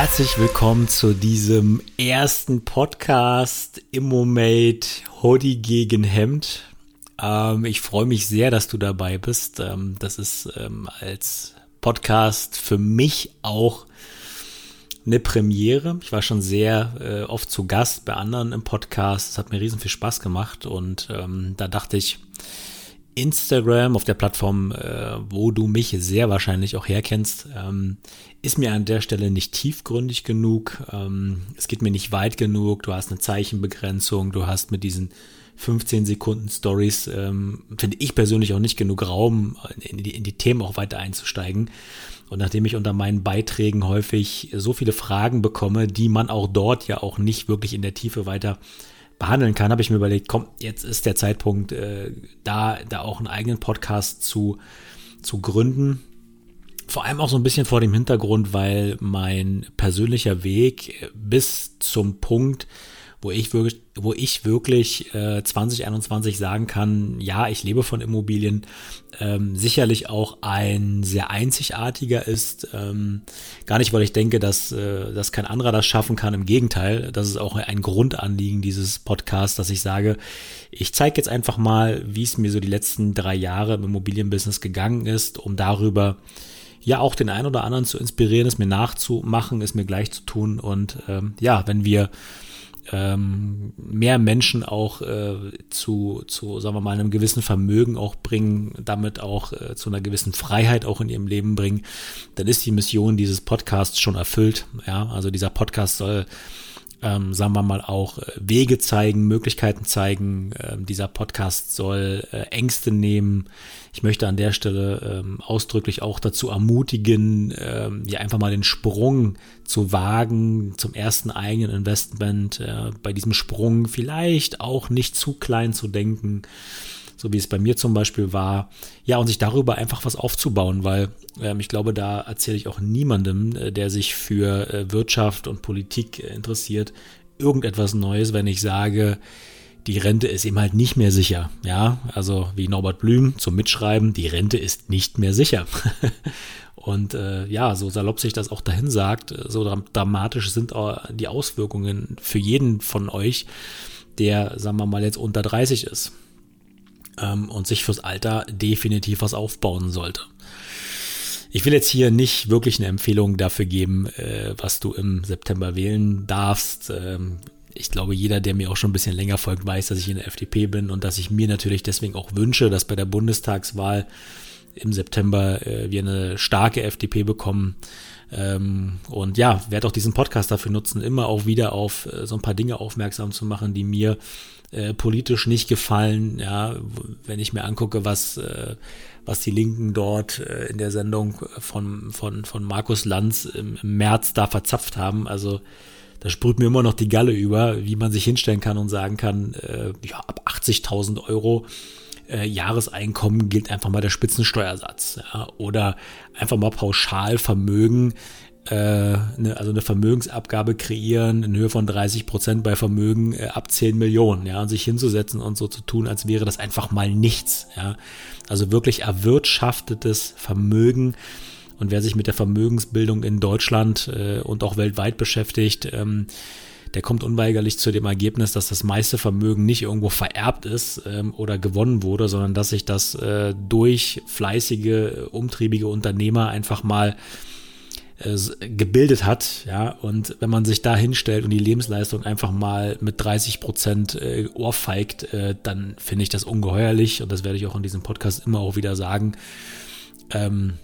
herzlich willkommen zu diesem ersten Podcast Immomate Hoodie gegen Hemd. Ähm, ich freue mich sehr, dass du dabei bist. Ähm, das ist ähm, als Podcast für mich auch eine Premiere. Ich war schon sehr äh, oft zu Gast bei anderen im Podcast. Es hat mir riesen viel Spaß gemacht und ähm, da dachte ich, Instagram, auf der Plattform, äh, wo du mich sehr wahrscheinlich auch herkennst, ähm, ist mir an der Stelle nicht tiefgründig genug. Ähm, es geht mir nicht weit genug. Du hast eine Zeichenbegrenzung. Du hast mit diesen 15 Sekunden Stories, ähm, finde ich persönlich auch nicht genug Raum, in die, in die Themen auch weiter einzusteigen. Und nachdem ich unter meinen Beiträgen häufig so viele Fragen bekomme, die man auch dort ja auch nicht wirklich in der Tiefe weiter behandeln kann, habe ich mir überlegt, komm, jetzt ist der Zeitpunkt, äh, da, da auch einen eigenen Podcast zu, zu gründen. Vor allem auch so ein bisschen vor dem Hintergrund, weil mein persönlicher Weg bis zum Punkt, wo ich wirklich, wo ich wirklich äh, 2021 sagen kann, ja, ich lebe von Immobilien, ähm, sicherlich auch ein sehr einzigartiger ist. Ähm, gar nicht, weil ich denke, dass, äh, dass kein anderer das schaffen kann. Im Gegenteil, das ist auch ein Grundanliegen dieses Podcasts, dass ich sage, ich zeige jetzt einfach mal, wie es mir so die letzten drei Jahre im Immobilienbusiness gegangen ist, um darüber ja auch den einen oder anderen zu inspirieren, es mir nachzumachen, es mir gleich zu tun. Und ähm, ja, wenn wir ähm, mehr Menschen auch äh, zu, zu, sagen wir mal, einem gewissen Vermögen auch bringen, damit auch äh, zu einer gewissen Freiheit auch in ihrem Leben bringen, dann ist die Mission dieses Podcasts schon erfüllt. Ja, also dieser Podcast soll ähm, sagen wir mal, auch äh, Wege zeigen, Möglichkeiten zeigen. Ähm, dieser Podcast soll äh, Ängste nehmen. Ich möchte an der Stelle ähm, ausdrücklich auch dazu ermutigen, ähm, ja einfach mal den Sprung zu wagen zum ersten eigenen Investment. Äh, bei diesem Sprung vielleicht auch nicht zu klein zu denken so wie es bei mir zum Beispiel war, ja, und sich darüber einfach was aufzubauen, weil ähm, ich glaube, da erzähle ich auch niemandem, äh, der sich für äh, Wirtschaft und Politik äh, interessiert, irgendetwas Neues, wenn ich sage, die Rente ist eben halt nicht mehr sicher. Ja, also wie Norbert Blüm zum Mitschreiben, die Rente ist nicht mehr sicher. Und äh, ja, so salopp sich das auch dahin sagt, so dramatisch sind die Auswirkungen für jeden von euch, der, sagen wir mal, jetzt unter 30 ist ähm, und sich fürs Alter definitiv was aufbauen sollte. Ich will jetzt hier nicht wirklich eine Empfehlung dafür geben, äh, was du im September wählen darfst. Ähm, ich glaube, jeder, der mir auch schon ein bisschen länger folgt, weiß, dass ich in der FDP bin und dass ich mir natürlich deswegen auch wünsche, dass bei der Bundestagswahl im September äh, wir eine starke FDP bekommen. Ähm, und ja, werde auch diesen Podcast dafür nutzen, immer auch wieder auf äh, so ein paar Dinge aufmerksam zu machen, die mir äh, politisch nicht gefallen. Ja, wenn ich mir angucke, was äh, was die Linken dort äh, in der Sendung von von von Markus Lanz im, im März da verzapft haben, also da sprüht mir immer noch die Galle über, wie man sich hinstellen kann und sagen kann, äh, ja, ab 80.000 Euro äh, Jahreseinkommen gilt einfach mal der Spitzensteuersatz. Ja, oder einfach mal pauschal Vermögen äh, also eine Vermögensabgabe kreieren in Höhe von 30 Prozent bei Vermögen äh, ab 10 Millionen, ja, und sich hinzusetzen und so zu tun, als wäre das einfach mal nichts, ja. Also wirklich erwirtschaftetes Vermögen. Und wer sich mit der Vermögensbildung in Deutschland äh, und auch weltweit beschäftigt, ähm, der kommt unweigerlich zu dem Ergebnis, dass das meiste Vermögen nicht irgendwo vererbt ist ähm, oder gewonnen wurde, sondern dass sich das durch fleißige, umtriebige Unternehmer einfach mal äh, gebildet hat, ja, und wenn man sich da hinstellt und die Lebensleistung einfach mal mit 30 Prozent äh, ohrfeigt, äh, dann finde ich das ungeheuerlich und das werde ich auch in diesem Podcast immer auch wieder sagen. Ähm,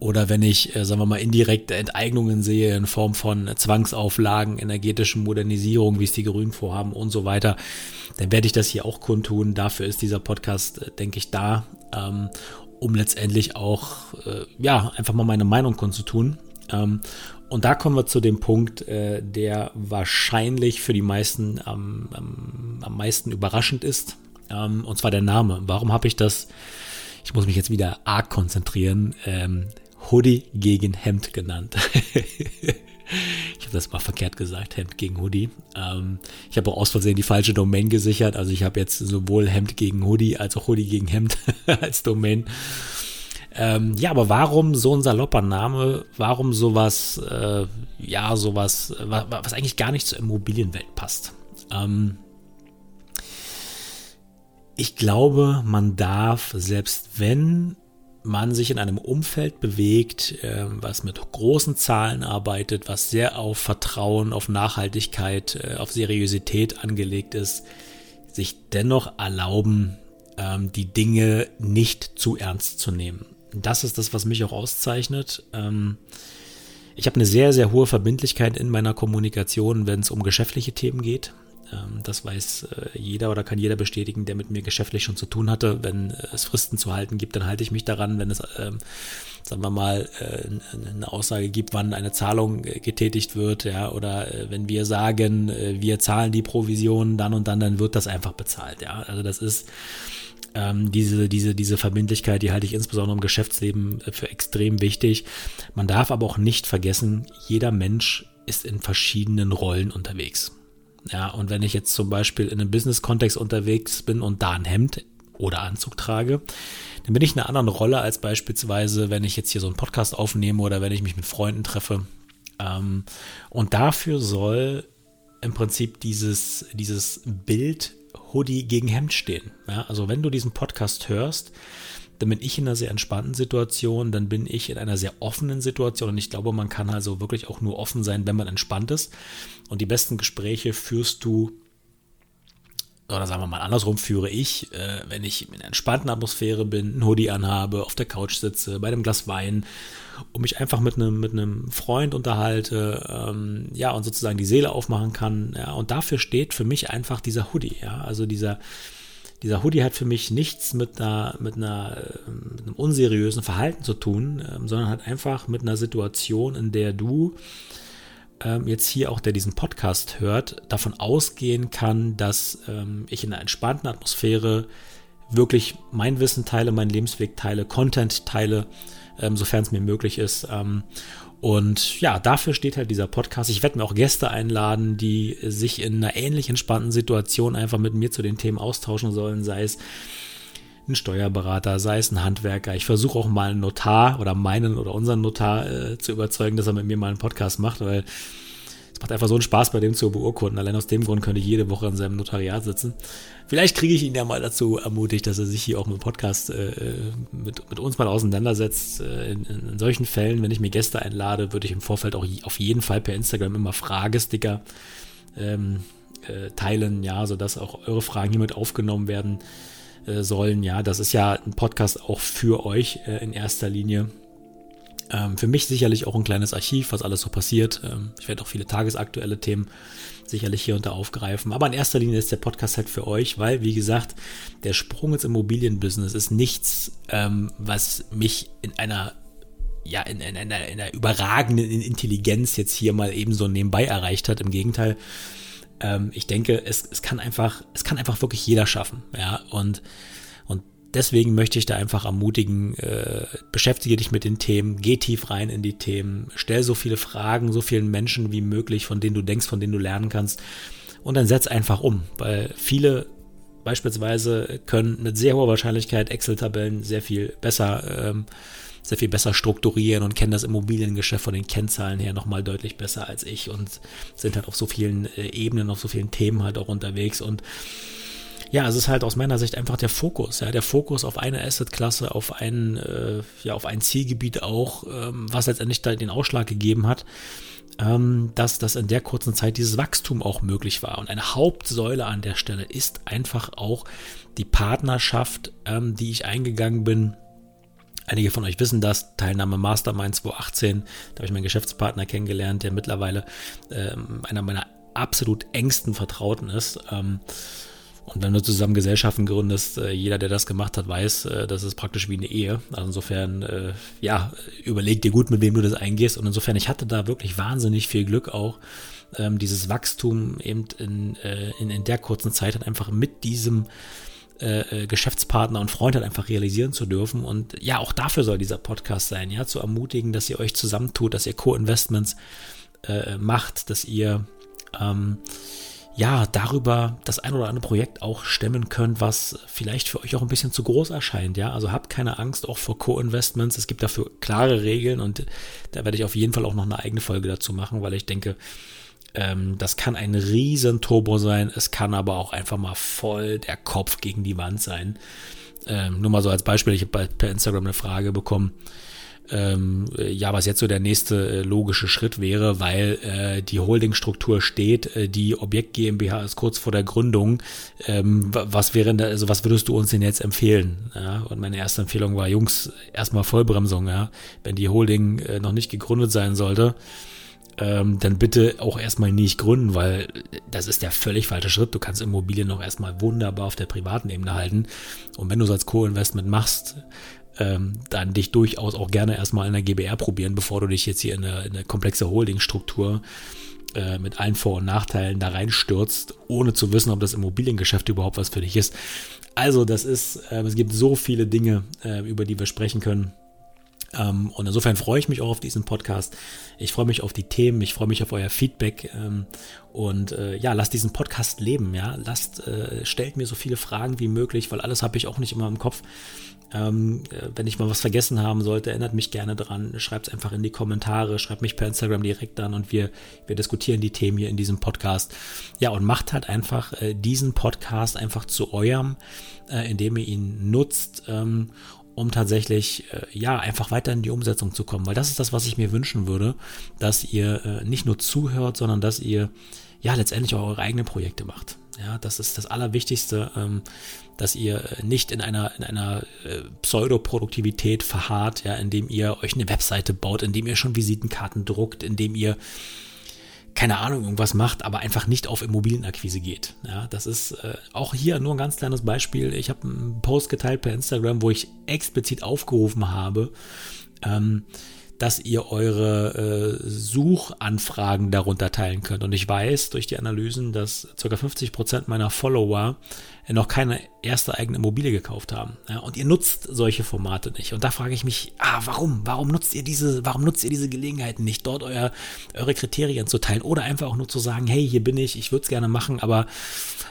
oder wenn ich, äh, sagen wir mal, indirekte Enteignungen sehe in Form von Zwangsauflagen, energetischen Modernisierung, wie es die Grünen vorhaben und so weiter, dann werde ich das hier auch kundtun. Dafür ist dieser Podcast, äh, denke ich, da. Ähm, um letztendlich auch, äh, ja, einfach mal meine Meinung kundzutun. Ähm, und da kommen wir zu dem Punkt, äh, der wahrscheinlich für die meisten am, am, am meisten überraschend ist. Ähm, und zwar der Name. Warum habe ich das? Ich muss mich jetzt wieder arg konzentrieren. Ähm, Hoodie gegen Hemd genannt. ich habe das mal verkehrt gesagt, Hemd gegen Hoodie. Ähm, ich habe auch aus Versehen die falsche Domain gesichert. Also ich habe jetzt sowohl Hemd gegen Hoodie als auch Hoodie gegen Hemd als Domain. Ähm, ja, aber warum so ein salopper Name? Warum sowas, äh, ja, sowas, was, was eigentlich gar nicht zur Immobilienwelt passt? Ähm, ich glaube, man darf, selbst wenn man sich in einem Umfeld bewegt, äh, was mit großen Zahlen arbeitet, was sehr auf Vertrauen, auf Nachhaltigkeit, äh, auf Seriosität angelegt ist, sich dennoch erlauben, ähm, die Dinge nicht zu ernst zu nehmen. Das ist das, was mich auch auszeichnet. Ähm, ich habe eine sehr, sehr hohe Verbindlichkeit in meiner Kommunikation, wenn es um geschäftliche Themen geht. Ähm, das weiß äh, jeder oder kann jeder bestätigen, der mit mir geschäftlich schon zu tun hatte. Wenn es Fristen zu halten gibt, dann halte ich mich daran. Wenn es, ähm, sagen wir mal, äh, eine Aussage gibt, wann eine Zahlung äh, getätigt wird, ja, oder wenn wir sagen, wir zahlen die Provision dann und dann, dann wird das einfach bezahlt, ja. Also das ist ähm, diese, diese, diese Verbindlichkeit, die halte ich insbesondere im Geschäftsleben für extrem wichtig. Man darf aber auch nicht vergessen, jeder Mensch ist in verschiedenen Rollen unterwegs. Ja, und wenn ich jetzt zum Beispiel in einem Business-Kontext unterwegs bin und da ein Hemd oder Anzug trage, dann bin ich in einer anderen Rolle als beispielsweise, wenn ich jetzt hier so einen Podcast aufnehme oder wenn ich mich mit Freunden treffe. Ähm, und dafür soll im Prinzip dieses, dieses Bild Hoodie gegen Hemd stehen. Ja, also wenn du diesen Podcast hörst, dann bin ich in einer sehr entspannten Situation, dann bin ich in einer sehr offenen Situation und ich glaube, man kann also wirklich auch nur offen sein, wenn man entspannt ist. Und die besten Gespräche führst du, oder sagen wir mal andersrum, führe ich, äh, wenn ich in einer entspannten Atmosphäre bin, ein Hoodie anhabe, auf der Couch sitze, bei einem Glas Wein und mich einfach mit einem, mit einem Freund unterhalte, ähm, ja, und sozusagen die Seele aufmachen kann. Ja, und dafür steht für mich einfach dieser Hoodie, ja, also dieser, dieser Hoodie hat für mich nichts mit einer, mit einer, mit einem unseriösen Verhalten zu tun, ähm, sondern hat einfach mit einer Situation, in der du ähm, jetzt hier auch, der diesen Podcast hört, davon ausgehen kann, dass ähm, ich in einer entspannten Atmosphäre wirklich mein Wissen teile, meinen Lebensweg teile, Content teile, ähm, sofern es mir möglich ist. Ähm, und ja, dafür steht halt dieser Podcast. Ich werde mir auch Gäste einladen, die sich in einer ähnlich entspannten Situation einfach mit mir zu den Themen austauschen sollen, sei es ein Steuerberater, sei es ein Handwerker. Ich versuche auch mal einen Notar oder meinen oder unseren Notar äh, zu überzeugen, dass er mit mir mal einen Podcast macht, weil macht einfach so einen Spaß, bei dem zu beurkunden. Allein aus dem Grund könnte ich jede Woche in seinem Notariat sitzen. Vielleicht kriege ich ihn ja mal dazu ermutigt, dass er sich hier auch mit Podcast äh, mit, mit uns mal auseinandersetzt. Äh, in, in, solchen Fällen, wenn ich mir Gäste einlade, würde ich im Vorfeld auch auf jeden Fall per Instagram immer Fragesticker ähm, äh, teilen, ja, sodass auch eure Fragen hiermit aufgenommen werden äh, sollen. Ja, das ist ja ein Podcast auch für euch äh, in erster Linie. Ähm, für mich sicherlich auch ein kleines Archiv, was alles so passiert. Ähm, ich werde auch viele tagesaktuelle Themen sicherlich hier und da aufgreifen. Aber in erster Linie ist der Podcast halt für euch, weil, wie gesagt, der Sprung ins Immobilienbusiness ist nichts, ähm, was mich in einer ja, in, in, einer, in einer überragenden Intelligenz jetzt hier mal ebenso nebenbei erreicht hat. Im Gegenteil, ähm, ich denke, es, es kann einfach, es kann einfach wirklich jeder schaffen. Ja, und deswegen möchte ich da einfach ermutigen, äh, beschäftige dich mit den Themen, geh tief rein in die Themen, stell so viele Fragen, so vielen Menschen wie möglich, von denen du denkst, von denen du lernen kannst. Und dann setz einfach um, weil viele beispielsweise können mit sehr hoher Wahrscheinlichkeit Excel-Tabellen sehr viel besser ähm, sehr viel besser strukturieren und kennen das Immobiliengeschäft von den Kennzahlen her nochmal deutlich besser als ich und sind halt auf so vielen äh, Ebenen, auf so vielen Themen halt auch unterwegs. Und ja, es ist halt aus meiner Sicht einfach der Fokus, ja, der Fokus auf eine Assetklasse, auf ein, äh, ja, auf ein Zielgebiet auch, ähm, was letztendlich da den Ausschlag gegeben hat, ähm, dass das in der kurzen Zeit dieses Wachstum auch möglich war. Und eine Hauptsäule an der Stelle ist einfach auch die Partnerschaft, ähm, die ich eingegangen bin Einige von euch wissen das, Teilnahme Mastermind 2018, da habe ich meinen Geschäftspartner kennengelernt, der mittlerweile ähm, einer meiner absolut engsten Vertrauten ist. Ähm, und wenn du zusammen Gesellschaften gründest, äh, jeder, der das gemacht hat, weiß, äh, das ist praktisch wie eine Ehe. Also insofern, äh, ja, überleg dir gut, mit wem du das eingehst. Und insofern, ich hatte da wirklich wahnsinnig viel Glück auch, ähm, dieses Wachstum eben in, in, in der kurzen Zeit halt einfach mit diesem Geschäftspartner und Freund halt einfach realisieren zu dürfen. Und ja, auch dafür soll dieser Podcast sein, ja, zu ermutigen, dass ihr euch zusammentut, dass ihr Co-Investments äh, macht, dass ihr ähm, ja, darüber das ein oder andere Projekt auch stemmen könnt, was vielleicht für euch auch ein bisschen zu groß erscheint, ja. Also habt keine Angst auch vor Co-Investments. Es gibt dafür klare Regeln und da werde ich auf jeden Fall auch noch eine eigene Folge dazu machen, weil ich denke, ähm, das kann ein riesen Turbo sein. Es kann aber auch einfach mal voll der Kopf gegen die Wand sein. Ähm, nur mal so als Beispiel, ich habe per Instagram eine Frage bekommen, ähm, ja, was jetzt so der nächste äh, logische Schritt wäre, weil äh, die Holdingstruktur steht, äh, die Objekt GmbH ist kurz vor der Gründung. Ähm, was wäre da, also was würdest du uns denn jetzt empfehlen? Ja, und meine erste Empfehlung war, Jungs, erstmal Vollbremsung, ja. Wenn die Holding äh, noch nicht gegründet sein sollte, ähm, dann bitte auch erstmal nicht gründen, weil das ist der völlig falsche Schritt. Du kannst Immobilien noch erstmal wunderbar auf der privaten Ebene halten. Und wenn du es als Co-Investment machst, ähm, dann dich durchaus auch gerne erstmal in der GBR probieren, bevor du dich jetzt hier in eine, in eine komplexe Holdingstruktur äh, mit allen Vor- und Nachteilen da reinstürzt, ohne zu wissen, ob das Immobiliengeschäft überhaupt was für dich ist. Also das ist, äh, es gibt so viele Dinge, äh, über die wir sprechen können. Ähm, und insofern freue ich mich auch auf diesen Podcast. Ich freue mich auf die Themen, ich freue mich auf euer Feedback. Ähm, und äh, ja, lasst diesen Podcast leben, ja. Lasst, äh, stellt mir so viele Fragen wie möglich, weil alles habe ich auch nicht immer im Kopf. Ähm, äh, wenn ich mal was vergessen haben sollte, erinnert mich gerne dran. Schreibt es einfach in die Kommentare, schreibt mich per Instagram direkt an und wir, wir diskutieren die Themen hier in diesem Podcast. Ja, und macht halt einfach diesen Podcast einfach zu eurem, indem ihr ihn nutzt um tatsächlich äh, ja einfach weiter in die Umsetzung zu kommen, weil das ist das, was ich mir wünschen würde, dass ihr äh, nicht nur zuhört, sondern dass ihr ja letztendlich auch eure eigenen Projekte macht. Ja, das ist das Allerwichtigste, ähm, dass ihr äh, nicht in einer in einer äh, Pseudoproduktivität verharrt, ja, indem ihr euch eine Webseite baut, indem ihr schon Visitenkarten druckt, indem ihr keine Ahnung, irgendwas macht, aber einfach nicht auf Immobilienakquise geht. Ja, das ist äh, auch hier nur ein ganz kleines Beispiel. Ich habe einen Post geteilt per Instagram, wo ich explizit aufgerufen habe, ähm, dass ihr eure äh, Suchanfragen darunter teilen könnt. Und ich weiß durch die Analysen, dass ca. 50 Prozent meiner Follower noch keine erste eigene Immobilie gekauft haben. Ja, und ihr nutzt solche Formate nicht. Und da frage ich mich, ah, warum? Warum nutzt ihr diese, warum nutzt ihr diese Gelegenheiten nicht, dort euer, eure Kriterien zu teilen oder einfach auch nur zu sagen, hey, hier bin ich, ich würde es gerne machen, aber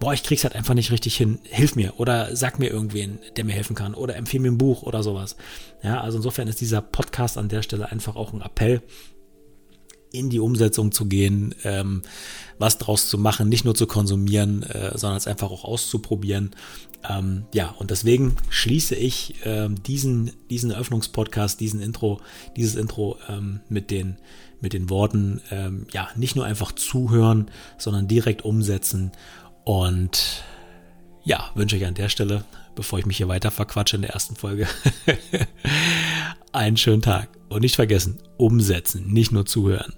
boah, ich krieg's halt einfach nicht richtig hin. Hilf mir oder sag mir irgendwen, der mir helfen kann oder empfehle mir ein Buch oder sowas. Ja, also insofern ist dieser Podcast an der Stelle einfach auch ein Appell in die Umsetzung zu gehen, ähm, was draus zu machen, nicht nur zu konsumieren, äh, sondern es einfach auch auszuprobieren. Ähm, ja, und deswegen schließe ich ähm, diesen, diesen Eröffnungspodcast, diesen Intro, dieses Intro ähm, mit den, mit den Worten, ähm, ja, nicht nur einfach zuhören, sondern direkt umsetzen. Und ja, wünsche ich an der Stelle, bevor ich mich hier weiter verquatsche in der ersten Folge, einen schönen Tag. Und nicht vergessen, umsetzen, nicht nur zuhören.